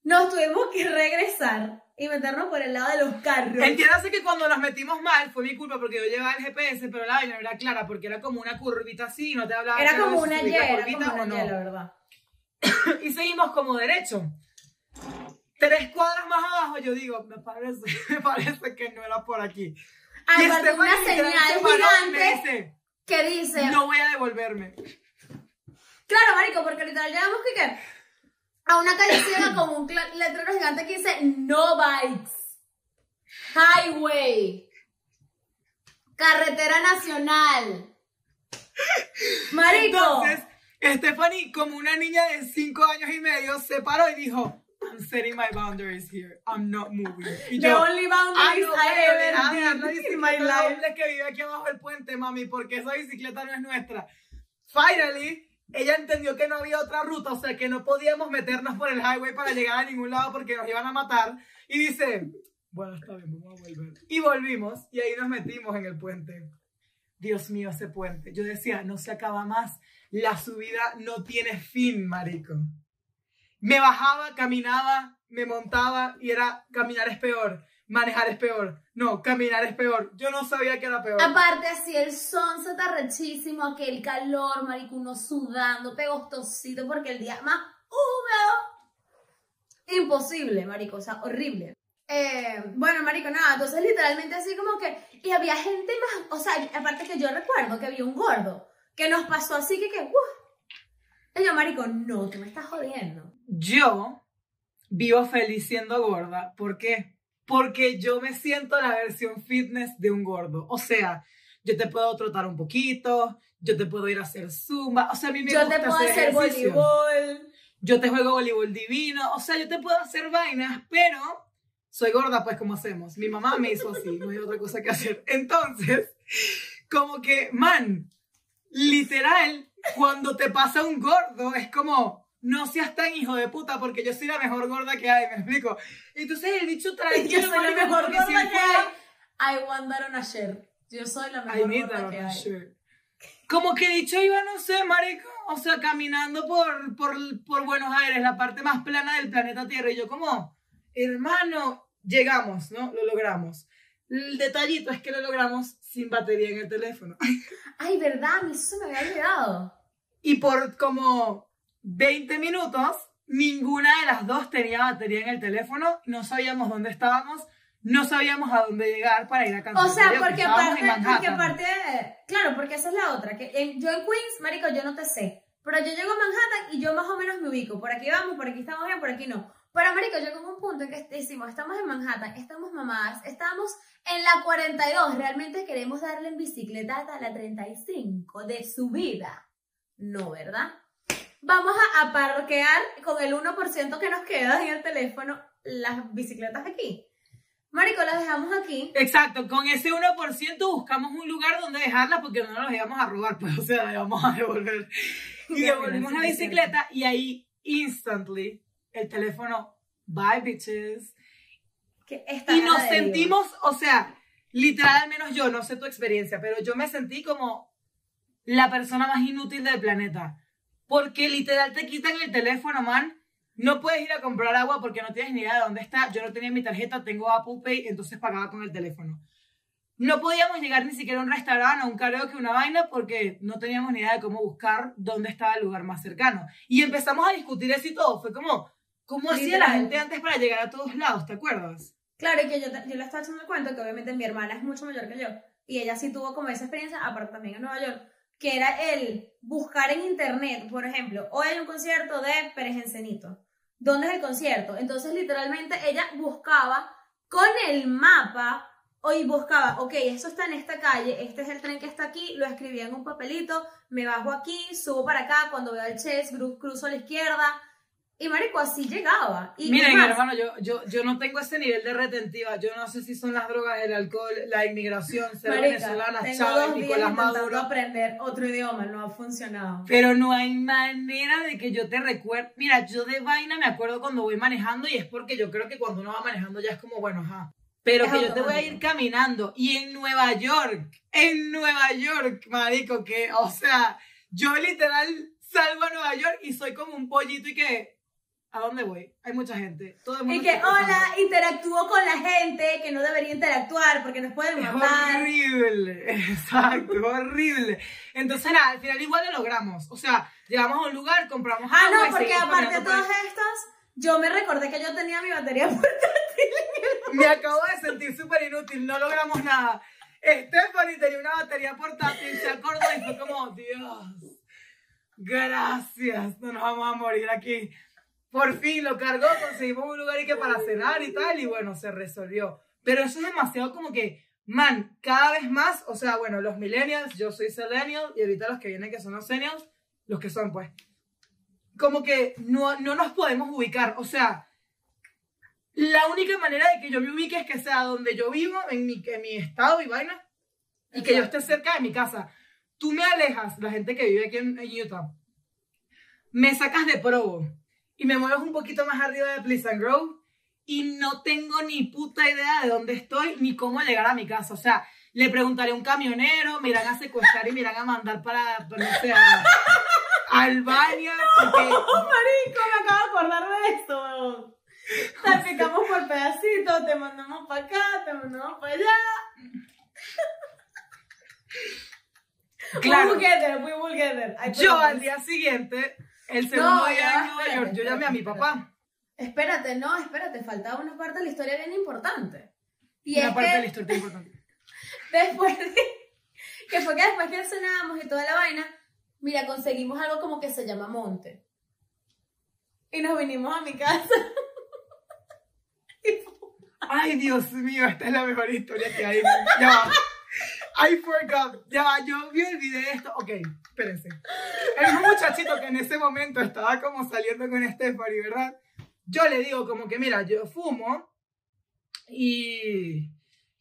S2: Nos tuvimos que regresar y meternos por el lado de los carros.
S1: Entiéndase que cuando nos metimos mal fue mi culpa porque yo llevaba el GPS, pero la vaina no era clara porque era como una curvita así, no te hablaba
S2: Era como una Y, era
S1: curvita
S2: como
S1: o
S2: una. Y, la verdad.
S1: y seguimos como derecho. Tres cuadras más abajo, yo digo, me parece, me parece que no era por aquí.
S2: Ah,
S1: y
S2: una señal
S1: y me
S2: gigante
S1: dice,
S2: que dice,
S1: no voy a devolverme.
S2: Claro, marico, porque literal llegamos que, que a una calle ciega con un letrero gigante que dice no bikes, highway, carretera nacional. Marico,
S1: Entonces, Stephanie, como una niña de cinco años y medio, se paró y dijo, I'm setting my boundaries here. I'm not moving. Y
S2: the
S1: yo,
S2: only boundaries
S1: no,
S2: I
S1: bueno,
S2: ever in
S1: bicicleta
S2: my life.
S1: que vive aquí abajo del puente, mami, porque esa bicicleta no es nuestra. Finally, ella entendió que no había otra ruta, o sea, que no podíamos meternos por el highway para llegar a ningún lado porque nos iban a matar. Y dice, bueno, está bien, vamos a volver. Y volvimos, y ahí nos metimos en el puente. Dios mío, ese puente. Yo decía, no se acaba más. La subida no tiene fin, marico. Me bajaba, caminaba, me montaba y era caminar es peor, manejar es peor. No, caminar es peor. Yo no sabía que era peor.
S2: Aparte, así el son se está rechísimo, aquel calor, marico, uno sudando, pegostosito, porque el día más húmedo. Imposible, marico, o sea, horrible. Eh, bueno, marico, nada, entonces literalmente así como que, y había gente más, o sea, aparte que yo recuerdo que había un gordo, que nos pasó así que, que, ¡uh! Y yo, marico, no, tú me estás jodiendo.
S1: Yo vivo feliz siendo gorda. ¿Por qué? Porque yo me siento la versión fitness de un gordo. O sea, yo te puedo trotar un poquito, yo te puedo ir a hacer zumba. O sea, a mí me
S2: Yo
S1: gusta
S2: te puedo hacer
S1: ejercicio.
S2: voleibol.
S1: Yo te juego voleibol divino. O sea, yo te puedo hacer vainas, pero soy gorda, pues, como hacemos? Mi mamá me hizo así, no hay otra cosa que hacer. Entonces, como que, man, literal, cuando te pasa un gordo, es como, no seas tan hijo de puta porque yo soy la mejor gorda que hay, me explico. Entonces el bicho trae...
S2: Yo soy la mejor gorda que hay. I want that on a shirt. Yo soy la
S1: I
S2: mejor
S1: need
S2: gorda que hay.
S1: Como que dicho iba, no sé, marico, o sea, caminando por, por, por Buenos Aires, la parte más plana del planeta Tierra, y yo como, hermano, llegamos, ¿no? Lo logramos. El detallito es que lo logramos sin batería en el teléfono.
S2: Ay, verdad, a mí eso me había olvidado.
S1: Y por como 20 minutos, ninguna de las dos tenía batería en el teléfono, no sabíamos dónde estábamos, no sabíamos a dónde llegar para ir a
S2: O
S1: Cancún.
S2: sea, porque aparte, porque aparte, claro, porque esa es la otra, que en- yo en Queens, marico, yo no te sé, pero yo llego a Manhattan y yo más o menos me ubico, por aquí vamos, por aquí estamos bien, por aquí no. Pero, marico, yo como un punto en que decimos, estamos en Manhattan, estamos mamadas, estamos en la 42, realmente queremos darle en bicicleta hasta la 35 de subida. No, ¿verdad? Vamos a, a parquear con el 1% que nos queda en el teléfono las bicicletas aquí. Marico, las dejamos aquí.
S1: Exacto, con ese 1% buscamos un lugar donde dejarla porque no las íbamos a robar, pues, o sea, la íbamos a devolver. Y devolvimos la bicicleta y ahí, instantly, el teléfono, bye, bitches.
S2: Que
S1: Y nos sentimos, o sea, literal, al menos yo, no sé tu experiencia, pero yo me sentí como la persona más inútil del planeta. Porque literal te quitan el teléfono, man. No puedes ir a comprar agua porque no tienes ni idea de dónde está. Yo no tenía mi tarjeta, tengo Apple Pay, entonces pagaba con el teléfono. No podíamos llegar ni siquiera a un restaurante, a un karaoke, una vaina, porque no teníamos ni idea de cómo buscar dónde estaba el lugar más cercano. Y empezamos a discutir eso y todo. Fue como, ¿cómo hacía la gente antes para llegar a todos lados? ¿Te acuerdas?
S2: Claro, y que yo, yo le estaba echando el cuento que obviamente mi hermana es mucho mayor que yo. Y ella sí tuvo como esa experiencia, aparte también en Nueva York, que era el buscar en internet, por ejemplo, hoy hay un concierto de Pérez Encenito. ¿Dónde es el concierto? Entonces, literalmente, ella buscaba con el mapa, hoy buscaba, ok, esto está en esta calle, este es el tren que está aquí, lo escribía en un papelito, me bajo aquí, subo para acá, cuando veo el chess, cru- cruzo a la izquierda. Y marico, así llegaba. Y
S1: Miren,
S2: más,
S1: hermano, yo, yo, yo no tengo ese nivel de retentiva. Yo no sé si son las drogas, el alcohol, la inmigración, ser venezolana, Chávez, Nicolás Maduro.
S2: aprender otro idioma, no ha funcionado.
S1: Pero no hay manera de que yo te recuerde. Mira, yo de vaina me acuerdo cuando voy manejando y es porque yo creo que cuando uno va manejando ya es como, bueno, ajá. Pero
S2: Es
S1: que yo te voy a ir caminando. Y en Nueva York, en Nueva York, marico, que, o sea, yo literal salgo a Nueva York y soy como un pollito y que, ¿a dónde voy? Hay mucha gente. Todo el mundo
S2: Y que, hola, interactúo con la gente que no debería interactuar porque nos pueden
S1: Es
S2: matar.
S1: horrible, exacto, horrible. Entonces, nada, al final igual lo logramos. O sea, llegamos a un lugar, compramos
S2: Ah,
S1: agua
S2: no, porque aparte de todas estas, yo me recordé que yo tenía mi batería
S1: ahí. Me acabo de sentir súper inútil, no logramos nada. Stephanie tenía una batería portátil, se acordó y fue como, Dios, gracias, no nos vamos a morir aquí. Por fin lo cargó, conseguimos un lugar y que para cenar y tal, y bueno, se resolvió. Pero eso es demasiado como que, man, cada vez más, o sea, bueno, los millennials, yo soy millennial, y ahorita los que vienen que son los seniors, los que son pues, como que no, no nos podemos ubicar, o sea, la única manera de que yo me ubique es que sea donde yo vivo, en mi, en mi estado y vaina, y que yo esté cerca de mi casa. Tú me alejas, la gente que vive aquí en, en Utah, me sacas de Provo y me mueves un poquito más arriba de Pleasant Grove y no tengo ni puta idea de dónde estoy ni cómo llegar a mi casa. O sea, le preguntaré a un camionero, me irán a secuestrar y me irán a mandar para, no sé, a- Albania, porque
S2: Marico, me acabo de acordar de esto. Salpicamos por pedacitos, te mandamos para acá, te mandamos para allá.
S1: Claro.
S2: We will get there, we will get there.
S1: Yo al día siguiente, el segundo
S2: No,
S1: día
S2: ya,
S1: en Nueva
S2: espérate,
S1: York, yo llamé a mi papá.
S2: Espérate, no, espérate, faltaba una parte de la historia bien importante. Y
S1: Una
S2: es
S1: parte
S2: que
S1: de la historia importante.
S2: después de, que fue que después que cenábamos y toda la vaina, mira, conseguimos algo como que se llama monte. Y nos vinimos a mi casa.
S1: Ay, Dios mío, esta es la mejor historia que hay. Ya va. I forgot. Ya yo video de esto. Ok, espérense. El mismo muchachito que en ese momento estaba como saliendo con Stephanie, ¿verdad? Yo le digo como que, mira, yo fumo y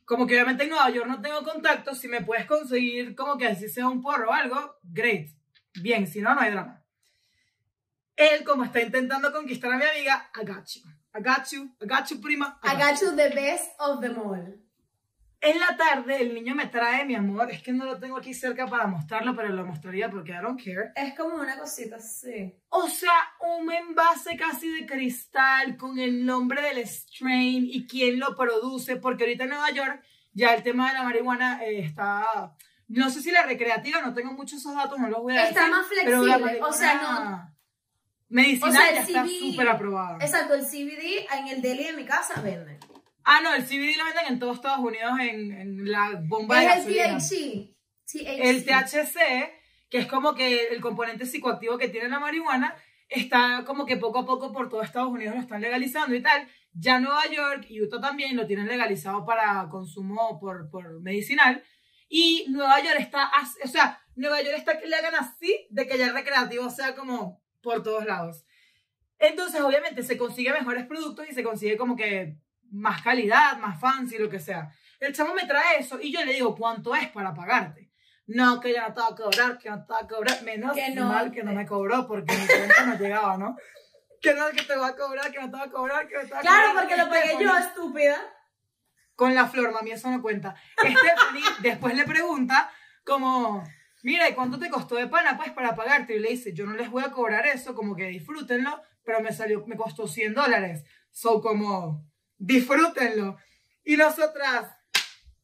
S1: como que obviamente en Nueva York no tengo contacto, si me puedes conseguir como que así sea un porro o algo, great. Bien, si no, no hay drama. Él, como está intentando conquistar a mi amiga, I got you. I got you, I got you, prima.
S2: I got you the best of them all.
S1: En la tarde, el niño me trae, mi amor, es que no lo tengo aquí cerca para mostrarlo, pero lo mostraría porque I don't care.
S2: Es como una cosita así.
S1: O sea, un envase casi de cristal con el nombre del strain y quién lo produce, porque ahorita en Nueva York ya el tema de la marihuana eh, está... No sé si la recreativa, no tengo muchos esos datos, no los voy a
S2: Está
S1: decir,
S2: más
S1: pero la
S2: flexible, o sea, no-
S1: Medicinal
S2: O sea, el
S1: ya está súper aprobada.
S2: Exacto, el CBD en el deli de mi casa venden.
S1: Ah, no, el CBD lo venden en todos Estados Unidos en, en la bomba de
S2: Es el
S1: gasolina.
S2: THC. THC.
S1: El THC, que es como que el componente psicoactivo que tiene la marihuana, está como que poco a poco por todo Estados Unidos lo están legalizando y tal. Ya Nueva York y Utah también lo tienen legalizado para consumo por, por medicinal. Y Nueva York está, o sea, Nueva York está que le hagan así de que ya el recreativo sea como por todos lados. Entonces, obviamente, se consigue mejores productos y se consigue como que más calidad, más fancy, lo que sea. El chamo me trae eso y yo le digo, ¿cuánto es para pagarte? No, que ya no te va a cobrar, que no te va a cobrar. Menos
S2: Que no.
S1: mal que no me cobró porque mi cuenta no llegaba, ¿no? Que no, que te va a cobrar, que no te va a cobrar, que no te va a
S2: Claro,
S1: cobrar.
S2: porque lo pagué yo, estúpida.
S1: Con la flor, mami, eso no cuenta. Stephanie después le pregunta como, mira, ¿y cuánto te costó de pana? Pues para pagarte. Y le dice, yo no les voy a cobrar eso, como que disfrútenlo, pero me salió, me costó 100 dólares. So como, disfrútenlo. Y nosotras,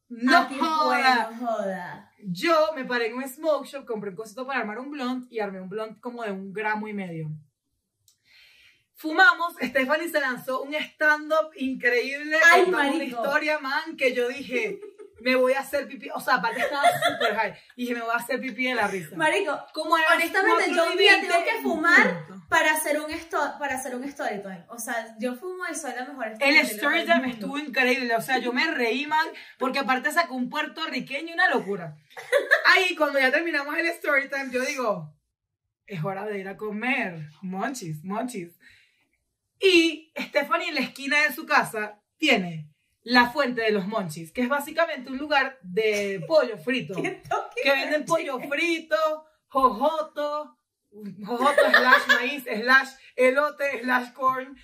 S1: no
S2: Ah,
S1: joda.
S2: bueno, joda.
S1: Yo me paré en un smoke shop, compré un cosito para armar un blunt y armé un blunt como de un gramo y medio. Fumamos, Stephanie se lanzó un stand-up increíble,
S2: Ay,
S1: una historia, man, que yo dije, me voy a hacer pipí, o sea, aparte estaba súper high, y dije, me voy a hacer pipí de la risa.
S2: Marico,
S1: Como
S2: honestamente, yo un día tengo que fumar para hacer un sto- para hacer un story time. O sea, yo fumo y soy la mejor
S1: El story time estuvo increíble, o sea, yo me reí, man, porque aparte sacó un puertorriqueño, una locura. Ahí, cuando ya terminamos el story time, yo digo, es hora de ir a comer, monchis, monchis. Y Stephanie en la esquina de su casa tiene la fuente de los monchis, que es básicamente un lugar de pollo frito, que venden pollo frito, jojoto, jojoto slash maíz, slash elote, slash corn.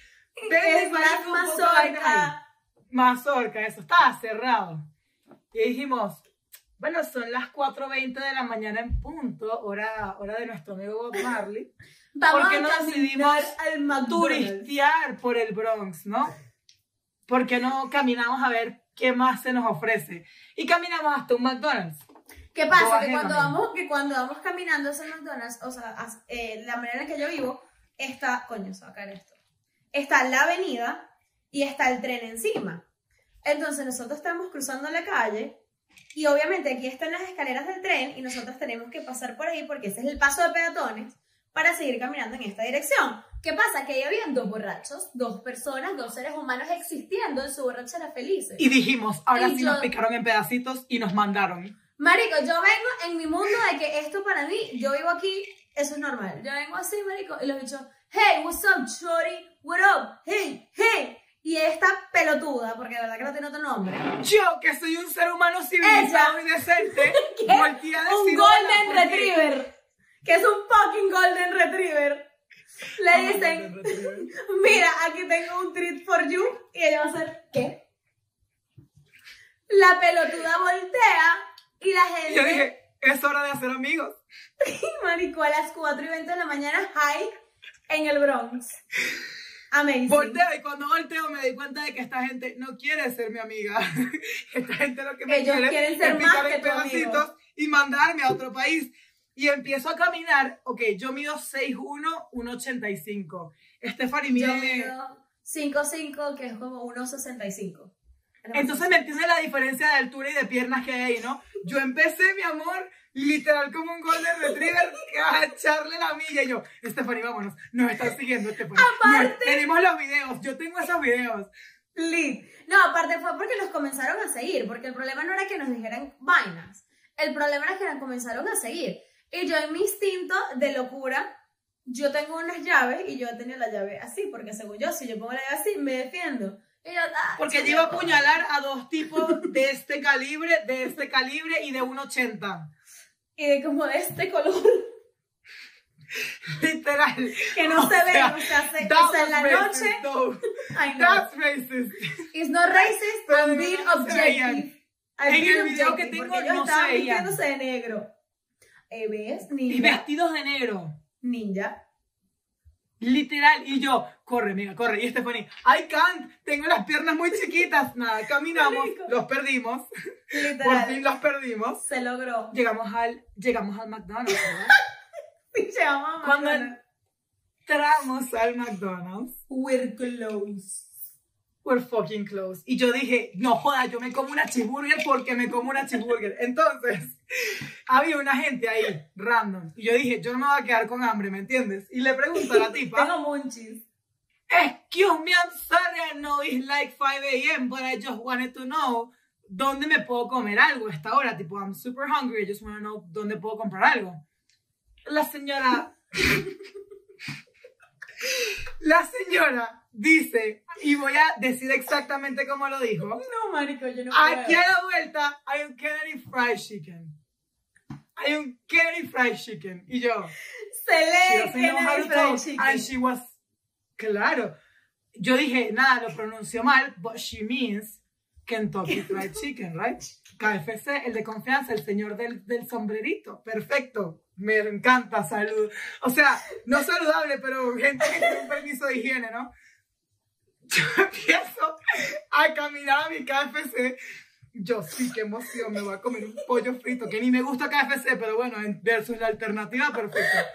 S1: Venden ahí
S2: mazorca.
S1: mazorca, eso estaba cerrado. Y dijimos, bueno, son las 4.20 de la mañana en punto, hora, hora de nuestro amigo Bob Marley,
S2: Vamos
S1: ¿Por qué
S2: a
S1: no
S2: caminar
S1: decidimos
S2: al
S1: turistear por el Bronx, ¿no? ¿Por qué no caminamos a ver qué más se nos ofrece? Y caminamos hasta un McDonald's.
S2: ¿Qué pasa? Que cuando, vamos, que cuando vamos caminando hacia McDonald's, o sea, eh, la manera en que yo vivo, está, coño, caer esto. Está la avenida y está el tren encima. Entonces nosotros estamos cruzando la calle y obviamente aquí están las escaleras del tren y nosotros tenemos que pasar por ahí porque ese es el paso de peatones para seguir caminando en esta dirección. ¿Qué pasa? Que ahí habían dos borrachos, dos personas, dos seres humanos existiendo en su borrachera felices.
S1: Y dijimos, ahora
S2: Y
S1: sí
S2: yo-
S1: nos picaron en pedacitos y nos mandaron.
S2: Marico, yo vengo en mi mundo de que esto para mí, yo vivo aquí, eso es normal. Yo vengo así, marico, y los bichos, hey, what's up, shorty? What up? Hey, hey. Y esta pelotuda, porque de verdad que no tiene otro nombre.
S1: Yo, que soy un ser humano civilizado y decente,
S2: ¿Qué?
S1: volteé a
S2: Un
S1: decir,
S2: golden
S1: "Hola", porque-
S2: retriever. Que es un fucking golden retriever. Le dicen,
S1: Golden retriever.
S2: mira, aquí tengo un treat for you. Y ella va a hacer, ¿qué? La pelotuda voltea y la gente...
S1: Yo dije, es hora de hacer amigos.
S2: Marico, a las 4 y 20 de la mañana, high en el Bronx. Amazing.
S1: Volteo y cuando volteo me di cuenta de que esta gente no quiere ser mi amiga. Esta gente lo que me
S2: Ellos
S1: quiere
S2: quieren ser
S1: es
S2: más
S1: en
S2: que amigo.
S1: pedacitos y mandarme a otro país. Y empiezo a caminar. Ok, yo mido 6'1", 1'85". Stephanie
S2: Yo
S1: mide...
S2: mido 5'5", que es como 1'65".
S1: Entonces me entiendes la diferencia de altura y de piernas que hay ¿no? Yo empecé, mi amor, literal como un golden retriever, a echarle la milla. Y yo, Stephanie, vámonos, nos están siguiendo, Stephanie.
S2: Aparte-
S1: No, tenemos los videos, yo tengo esos videos.
S2: Lit. No, aparte fue porque nos comenzaron a seguir, porque el problema no era que nos dijeran vainas, el problema era que nos comenzaron a seguir. Y yo en mi instinto de locura, yo tengo unas llaves y yo tenía la llave así, porque según yo, si yo pongo la llave así, me defiendo. Y yo, ah,
S1: Porque yo iba a apuñalar a dos tipos de este calibre, de este calibre y de 1,80.
S2: Y de como de este color,
S1: Literal.
S2: que no
S1: O
S2: se ve, o sea, se, o sea, en la
S1: racist,
S2: noche,
S1: though.
S2: I know.
S1: That's racist.
S2: It's not racist, I'm being
S1: no
S2: objective. I'm
S1: En
S2: being
S1: el video que
S2: objective,
S1: tengo
S2: porque ellos
S1: no veían.
S2: vistiéndose de negro.
S1: Y vestidos de negro.
S2: Ninja.
S1: Literal. Y yo, corre, amiga, corre. Y Stephanie, I can't. Tengo las piernas muy chiquitas. Nada, caminamos. Los perdimos. Por fin los perdimos.
S2: Se logró.
S1: Llegamos al, llegamos al McDonald's.
S2: Y llegamos a
S1: Cuando
S2: McDonald's.
S1: entramos al McDonald's.
S2: We're close.
S1: We're fucking close. Y yo dije, no joda, yo me como una cheeseburger porque me como una cheeseburger. Entonces, había una gente ahí, random. Y yo dije, yo no me voy a quedar con hambre, ¿me entiendes? Y le pregunto a la tipa,
S2: Tengo munchies.
S1: excuse me, I'm sorry, I know it's like 5 a.m., but I just wanted to know dónde me puedo comer algo a esta hora. Tipo, I'm super hungry, I just want to know dónde puedo comprar algo. La señora... La señora dice, y voy a decir exactamente cómo lo dijo.
S2: No, marico, yo no
S1: Aquí
S2: puedo.
S1: a la vuelta hay un Kennedy Fried Chicken. Hay un Kennedy Fried Chicken. Y yo,
S2: Se lee Kennedy Fried. Chicken.
S1: And she was, claro. Yo dije, nada, lo pronunció mal, but she means Kentucky Fried Chicken, right? KFC, el de confianza, el señor del, del sombrerito. Perfecto. Me encanta, salud. O sea, no saludable, pero gente que tiene un permiso de higiene, ¿no? Yo empiezo a caminar a mi KFC. Yo sí, qué emoción, me voy a comer un pollo frito, que ni me gusta KFC, pero bueno, en- versus la alternativa perfecta.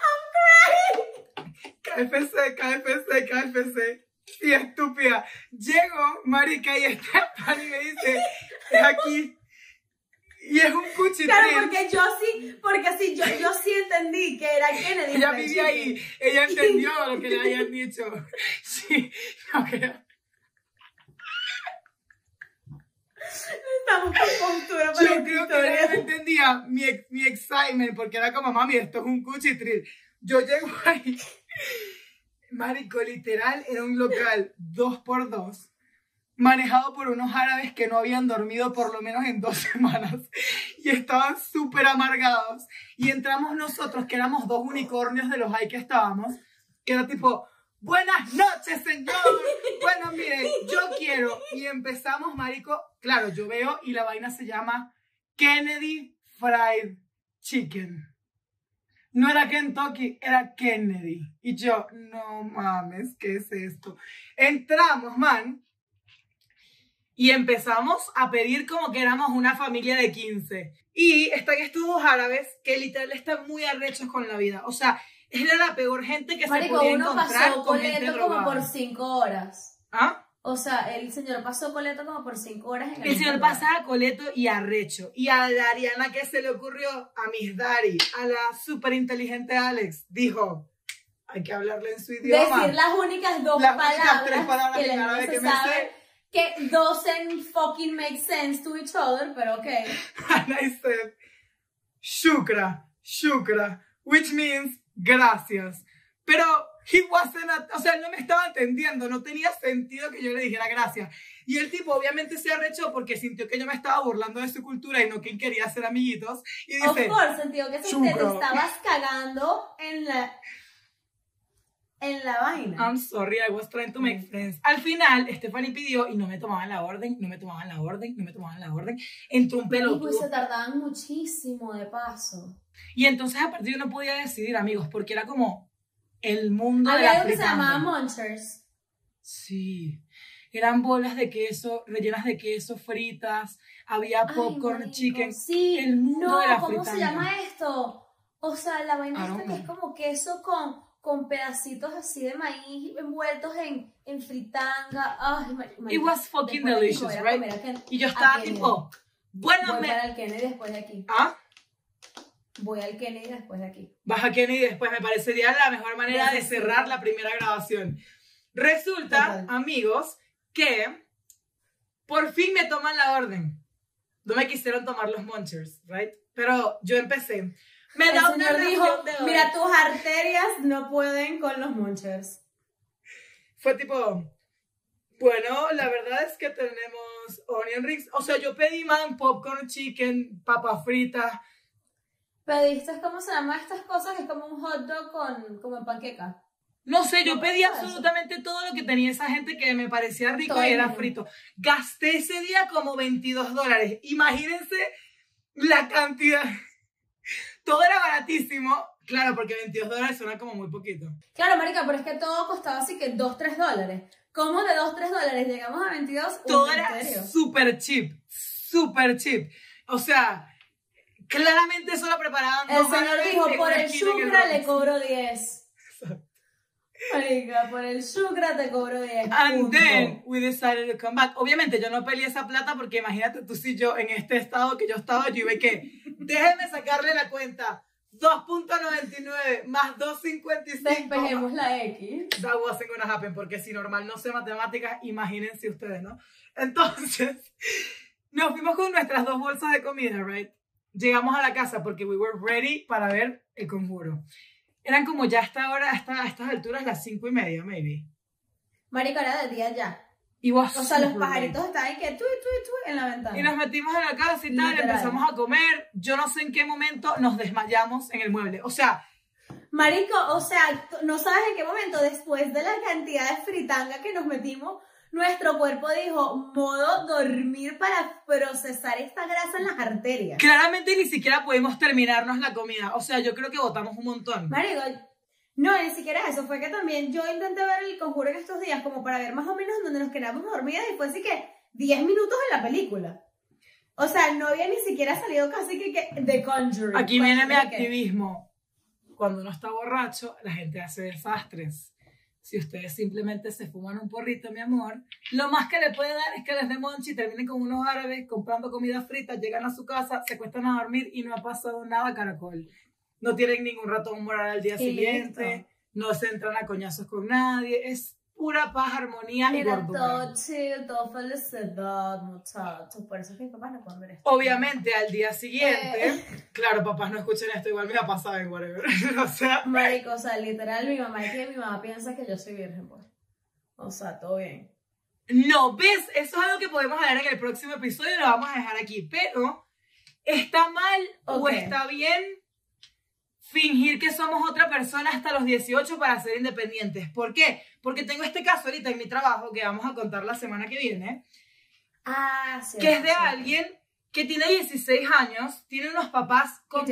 S1: KFC, KFC, KFC. Y estúpida. Llego, marica, y Estefan y me dice, es aquí. Y es un cuchitril.
S2: Claro, porque yo sí, porque sí, yo, yo sí entendí que era Kennedy
S1: Ella vivía ahí, ella entendió lo que le habían dicho. Sí, no creo.
S2: Estamos con postura para
S1: Yo creo que
S2: historia.
S1: ella no entendía mi, mi excitement, porque era como, mami, esto es un cuchitril. Yo llego ahí, marico, literal, era un local dos por dos, manejado por unos árabes que no habían dormido por lo menos en dos semanas, y estaban súper amargados, y entramos nosotros, que éramos dos unicornios de los ahí que estábamos, que era tipo, buenas noches, señor, bueno, mire, yo quiero, y empezamos, marico, claro, yo veo, y la vaina se llama Kennedy Fried Chicken. No era Kentucky, era Kennedy. Y yo, no mames, ¿qué es esto? Entramos, man, y empezamos a pedir como que éramos una familia de 15. Y están estos dos árabes que literal están muy arrechos con la vida. O sea, era la peor gente que se
S2: Marico,
S1: podía
S2: uno
S1: encontrar
S2: pasó
S1: con gente
S2: como por cinco horas.
S1: ¿Ah?
S2: O sea, el señor pasó coleto como por cinco horas en el
S1: El señor
S2: lugar.
S1: pasaba Coleto y Arrecho. Y a la Ariana que se le ocurrió, a Miss Dari, a la súper inteligente Alex, dijo, hay que hablarle en su idioma.
S2: Decir las únicas dos
S1: Las únicas
S2: palabras,
S1: tres palabras
S2: que
S1: en árabe que me sé.
S2: que doesn't fucking make sense to each other, pero ok.
S1: And I said, shukra, shukra, which means gracias. Pero he wasn't, a- o sea, él no me estaba entendiendo, no tenía sentido que yo le dijera gracias. Y el tipo obviamente se arrechó porque sintió que yo me estaba burlando de su cultura y no que él quería ser amiguitos. Y
S2: Of
S1: dice,
S2: course, sentido que se te, estabas cagando en la en la vaina.
S1: I'm sorry, I was trying to make friends. Al final, Stephanie pidió y no me tomaban la orden, no me tomaban la orden, no me tomaban la orden. Entró un
S2: y pues se
S1: pelotudo.
S2: tardaban muchísimo de paso.
S1: Y entonces a partir de no podía decidir, amigos, porque era como el mundo de
S2: Había
S1: la
S2: algo que se llamaba Munchers.
S1: Sí. Eran bolas de queso, rellenas de queso, fritas, había popcorn, chicken.
S2: Sí,
S1: el mundo
S2: no,
S1: de la
S2: ¿cómo se llama esto? O sea, la vaina esta que es como queso con, con pedacitos así de maíz envueltos en, en fritanga. Ay, mar-
S1: It was fucking delicious, right? Y yo estaba tipo, bueno,
S2: Voy
S1: me...
S2: para el Kennedy después de aquí.
S1: ¿Ah?
S2: Voy al Kennedy después de aquí.
S1: Baja Kennedy después me parecería la mejor manera de cerrar la primera grabación. Resulta,
S2: Total.
S1: amigos, que por fin me toman la orden. No me quisieron tomar los munchers, right? Pero yo empecé. Me
S2: El
S1: da una
S2: señor dijo,
S1: reacción de orden.
S2: mira, tus arterias no pueden con los munchers.
S1: Fue tipo, Bueno, la verdad es que tenemos onion rings. O sea, yo pedí man, popcorn, chicken, papas fritas.
S2: Pediste, ¿cómo se llama estas cosas? Que es como un hot dog con, como en panqueca.
S1: No sé, yo pedí
S2: eso.
S1: absolutamente todo lo que tenía esa gente que me parecía rico
S2: Todo
S1: y era
S2: bien.
S1: frito. Gasté ese día como 22 dólares. Imagínense la cantidad. Todo era baratísimo. Claro, porque 22 dólares suena como muy poquito.
S2: Claro, marica, pero es que todo costaba así que 2, 3 dólares. ¿Cómo de 2, 3 dólares llegamos a 22?
S1: Todo
S2: Uy, ¿en
S1: era súper cheap. Súper cheap. O sea, claramente eso lo preparaban
S2: El señor dijo,
S1: en
S2: por
S1: una
S2: el sucra le
S1: Bronx".
S2: cobro 10. Marica, por el sucra te cobro 10.
S1: And
S2: punto.
S1: then we decided to come back. Obviamente yo no peleé esa plata porque imagínate tú si yo en este estado que yo estaba, yo iba y que déjeme sacarle la cuenta. 2.99 más 2.55.
S2: Despejemos la X.
S1: That wasn't gonna happen porque si normal no sé matemáticas, imagínense ustedes, ¿no? Entonces, nos fuimos con nuestras dos bolsas de comida, right? Llegamos a la casa porque we were ready para ver el conjuro. Eran como ya hasta ahora, hasta a estas alturas, las cinco y media, maybe.
S2: Marica, era de día ya.
S1: Y
S2: O sea, los
S1: super late.
S2: pajaritos estaban que tu, tu, tu en la ventana.
S1: Y nos metimos en la casa y tal,
S2: Literal.
S1: empezamos a comer. Yo no sé en qué momento nos desmayamos en el mueble. O sea,
S2: Marico, o sea, tú no sabes en qué momento, después de la cantidad de fritanga que nos metimos, nuestro cuerpo dijo, modo dormir para procesar esta grasa en las arterias.
S1: claramente ni siquiera pudimos terminarnos la comida. O sea, yo creo que botamos un montón.
S2: Marico, no, ni siquiera eso, fue que también yo intenté ver el conjuro en estos días como para ver más o menos dónde nos quedamos dormidas y fue así que 10 minutos en la película. O sea, no había ni siquiera salido casi que, que The Conjuring.
S1: Aquí
S2: Pues,
S1: viene mi
S2: de que-
S1: activismo. Cuando uno está borracho, la gente hace desastres. Si ustedes simplemente se fuman un porrito, mi amor, lo más que le puede dar es que les dé monchi terminen con unos árabes comprando comida frita, llegan a su casa, se cuestan a dormir y no ha pasado nada, caracol. No tienen ningún ratón moral al día siguiente, no se entran a coñazos con nadie, es pura paz, armonía y gordura.
S2: todo chill, todo felicidad, muchachos. Por eso es que mis papás no pueden ver esto.
S1: Obviamente, al día siguiente,
S2: Eh.
S1: claro, papás no escuchen esto, igual me ha pasado en whatever. o sea,
S2: Marico, o sea, literal, mi mamá es que mi mamá piensa que yo soy virgen, pues. O sea, todo bien.
S1: No, ¿ves? Eso es algo que podemos hablar en el próximo episodio lo vamos a dejar aquí. Pero, ¿está mal o
S2: Ok.
S1: está bien fingir que somos otra persona hasta los 18 para ser independientes? ¿Por qué? Porque tengo este caso ahorita en mi trabajo que vamos a contar la semana que viene,
S2: Ah, sí.
S1: que es de
S2: sí.
S1: alguien que tiene 16 años, tiene unos papás con-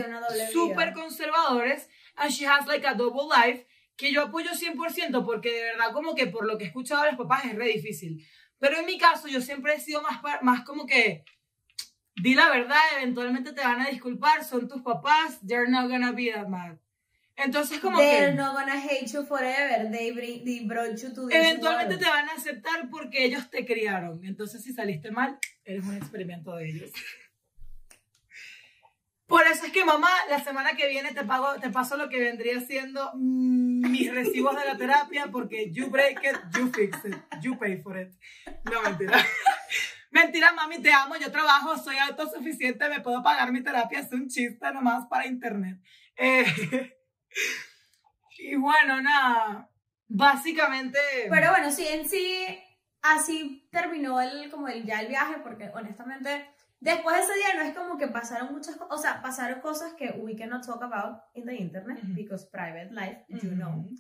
S1: súper conservadores, and she has like a double life, que yo apoyo 100% porque de verdad como que por lo que he escuchado de los papás es re difícil. Pero en mi caso yo siempre he sido más, más como que, di la verdad, eventualmente te van a disculpar, son tus papás, they're not gonna be that mad. Entonces como
S2: They're
S1: que
S2: not gonna hate you forever. They, bring, they brought you to this
S1: eventualmente te
S2: world.
S1: van a aceptar porque ellos te criaron. Entonces si saliste mal, eres un experimento de ellos. Por eso es que mamá, la semana que viene te pago, te paso lo que vendría siendo mis recibos de la terapia porque you break it, you fix it, you pay for it. No, mentira. Mentira, mami, te amo, yo trabajo, soy autosuficiente, me puedo pagar mi terapia, es un chiste nomás para internet. Eh, y bueno, nada, básicamente...
S2: Pero bueno, sí, en sí, así terminó el, como el, ya el viaje, porque honestamente, después de ese día no es como que pasaron muchas cosas, o sea, pasaron cosas que we cannot talk about in the internet,
S1: Ujú.
S2: because private life, you
S1: Ujú.
S2: know.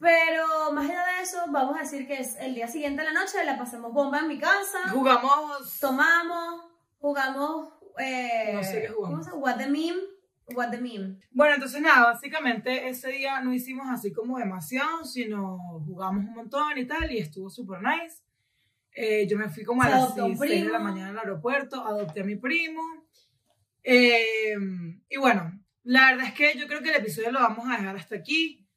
S2: Pero más allá de eso, vamos a decir que es el día siguiente de la noche, la pasamos bomba en mi casa,
S1: Jugamos...
S2: tomamos, jugamos, eh,
S1: No sé qué jugamos.
S2: ¿cómo se llama? What the meme, what the meme.
S1: Bueno, entonces nada, básicamente ese día no hicimos así como demasiado, sino jugamos un montón y tal, y estuvo súper nice. Eh, yo me fui como a las
S2: adoptó un
S1: 6 de la mañana al aeropuerto, adopté a mi primo. Eh, y bueno, la verdad es que yo creo que el episodio lo vamos a dejar hasta aquí.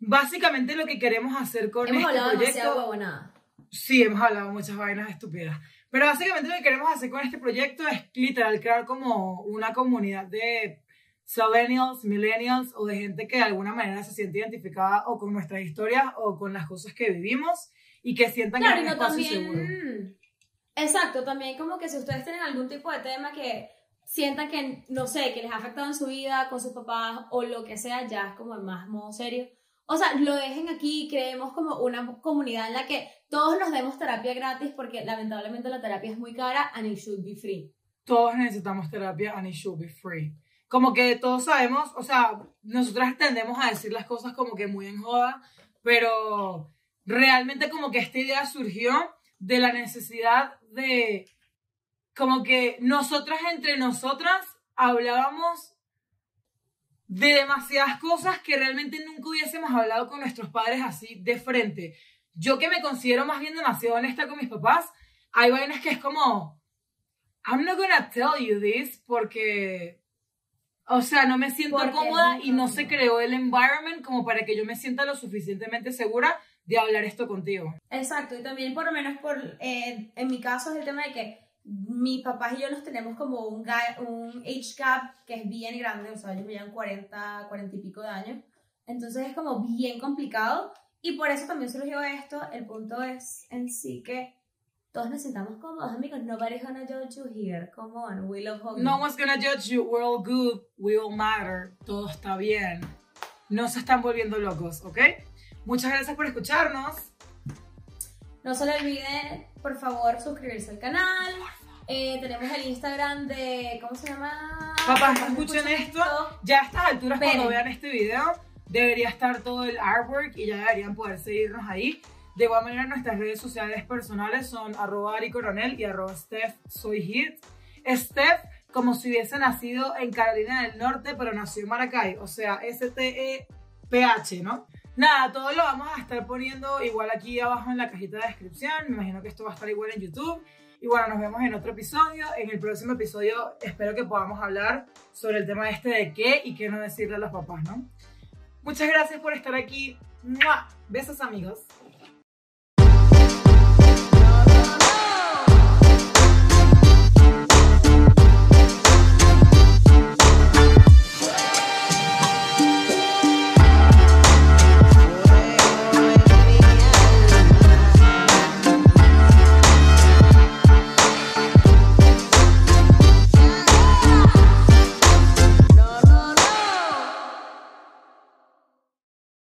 S1: Básicamente lo que queremos hacer con
S2: Hemos
S1: este proyecto...
S2: huevonada.
S1: Sí, hemos hablado muchas vainas estúpidas. Pero básicamente lo que queremos hacer con este proyecto es literal crear como una comunidad de millennials, millennials o de gente que de alguna manera se siente identificada o con nuestras historias o con las cosas que vivimos y que sientan
S2: Claro,
S1: que
S2: no también.
S1: seguro.
S2: Exacto, también como que si ustedes tienen algún tipo de tema que sientan que, no sé, que les ha afectado en su vida con sus papás o lo que sea, ya es como en más modo serio. O sea, lo dejen aquí, creemos como una comunidad en la que todos nos demos terapia gratis porque lamentablemente la terapia es muy cara and it should be free.
S1: Todos necesitamos terapia and it should be free. Como que todos sabemos, o sea, nosotras tendemos a decir las cosas como que muy en joda, pero realmente como que esta idea surgió de la necesidad de, como que nosotras entre nosotras hablábamos de demasiadas cosas que realmente nunca hubiésemos hablado con nuestros padres así de frente. Yo que me considero más bien demasiado honesta con mis papás, hay vainas que es como, I'm not gonna tell you this porque, o sea, no me siento
S2: Porque
S1: cómoda y no
S2: no.
S1: se creó el environment como para que yo me sienta lo suficientemente segura de hablar esto contigo.
S2: Exacto, y también por lo menos por, eh, en mi caso es el tema de que mis papás y yo nos tenemos como un, un age gap que es bien grande, o sea, ellos me llevan 40, 40 y pico de años, entonces es como bien complicado y por eso también surgió esto, el punto es en sí que todos nos sentamos cómodos, amigos, nobody's gonna judge you here, come on, we love hugging.
S1: No one's gonna judge you, we're all good, we all matter, todo está bien. No se están volviendo locos, ¿ok? Muchas gracias por escucharnos.
S2: No se le olvide, por favor, suscribirse al canal. Eh, tenemos el Instagram de. ¿Cómo se llama?
S1: Papás,
S2: ¿Cómo
S1: escuchen
S2: escuchan
S1: esto. Ya a estas alturas,
S2: Esperen.
S1: cuando vean este video, debería estar todo el artwork y ya deberían poder seguirnos ahí. De igual manera, nuestras redes sociales personales son arroba Ari Coronel y arroba Steph Soy Hit. Steph, como si hubiese nacido en Carolina del Norte, pero nació en Maracay, o sea, S-T-E-P-H, ¿no? Nada, todo lo vamos a estar poniendo igual aquí abajo en la cajita de descripción. Me imagino que esto va a estar igual en YouTube. Y bueno, nos vemos en otro episodio. En el próximo episodio espero que podamos hablar sobre el tema este de qué y qué no decirle a los papás, ¿no? Muchas gracias por estar aquí. ¡Mua! Besos amigos.